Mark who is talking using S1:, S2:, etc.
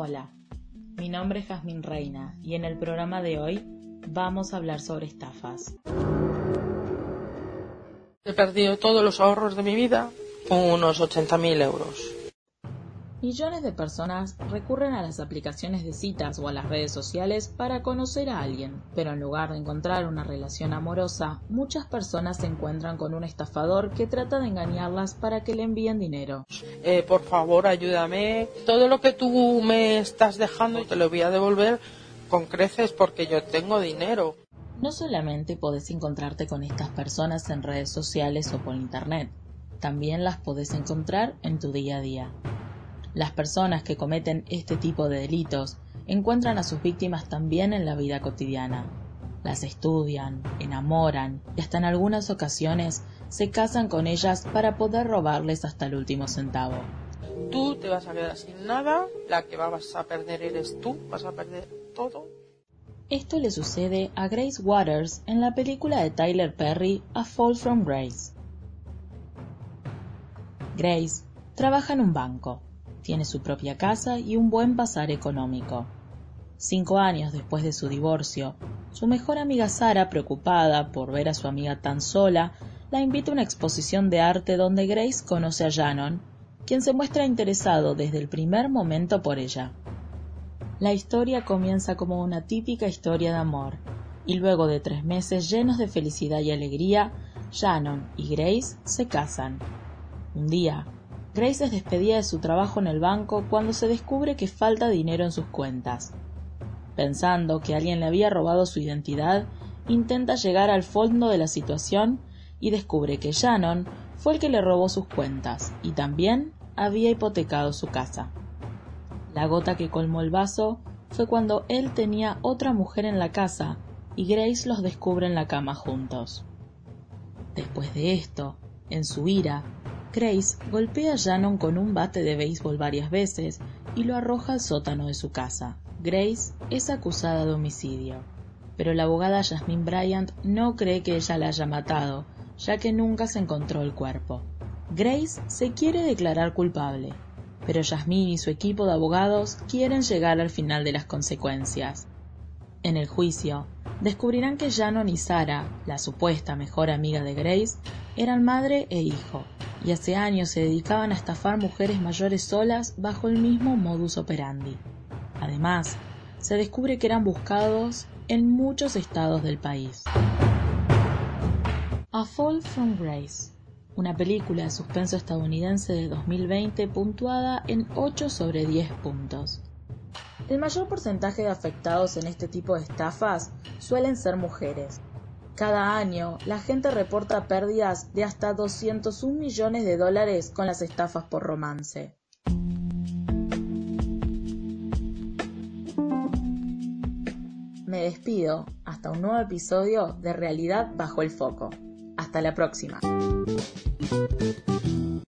S1: Hola, mi nombre es Jazmín Reina y en el programa de hoy vamos a hablar sobre estafas.
S2: He perdido todos los ahorros de mi vida unos 80.000 euros.
S1: Millones de personas recurren a las aplicaciones de citas o a las redes sociales para conocer a alguien, pero en lugar de encontrar una relación amorosa, muchas personas se encuentran con un estafador que trata de engañarlas para que le envíen dinero.
S2: Eh, por favor, ayúdame. Todo lo que tú me estás dejando te lo voy a devolver con creces porque yo tengo dinero.
S1: No solamente podés encontrarte con estas personas en redes sociales o por internet, también las podés encontrar en tu día a día. Las personas que cometen este tipo de delitos encuentran a sus víctimas también en la vida cotidiana. Las estudian, enamoran y hasta en algunas ocasiones se casan con ellas para poder robarles hasta el último centavo.
S2: Tú te vas a quedar sin nada, la que vas a perder eres tú, vas a perder todo.
S1: Esto le sucede a Grace Waters en la película de Tyler Perry A Fall from Grace. Grace trabaja en un banco tiene su propia casa y un buen pasar económico. Cinco años después de su divorcio, su mejor amiga Sara, preocupada por ver a su amiga tan sola, la invita a una exposición de arte donde Grace conoce a Shannon, quien se muestra interesado desde el primer momento por ella. La historia comienza como una típica historia de amor, y luego de tres meses llenos de felicidad y alegría, Shannon y Grace se casan. Un día, Grace es despedida de su trabajo en el banco cuando se descubre que falta dinero en sus cuentas. Pensando que alguien le había robado su identidad, intenta llegar al fondo de la situación y descubre que Shannon fue el que le robó sus cuentas y también había hipotecado su casa. La gota que colmó el vaso fue cuando él tenía otra mujer en la casa y Grace los descubre en la cama juntos. Después de esto, en su ira, Grace golpea a Shannon con un bate de béisbol varias veces y lo arroja al sótano de su casa. Grace es acusada de homicidio, pero la abogada Jasmine Bryant no cree que ella la haya matado, ya que nunca se encontró el cuerpo. Grace se quiere declarar culpable, pero Jasmine y su equipo de abogados quieren llegar al final de las consecuencias. En el juicio, descubrirán que Shannon y Sarah, la supuesta mejor amiga de Grace, eran madre e hijo, y hace años se dedicaban a estafar mujeres mayores solas bajo el mismo modus operandi. Además, se descubre que eran buscados en muchos estados del país. A Fall from Grace, una película de suspenso estadounidense de 2020 puntuada en 8 sobre 10 puntos. El mayor porcentaje de afectados en este tipo de estafas suelen ser mujeres, cada año, la gente reporta pérdidas de hasta 201 millones de dólares con las estafas por romance. Me despido hasta un nuevo episodio de Realidad bajo el foco. Hasta la próxima.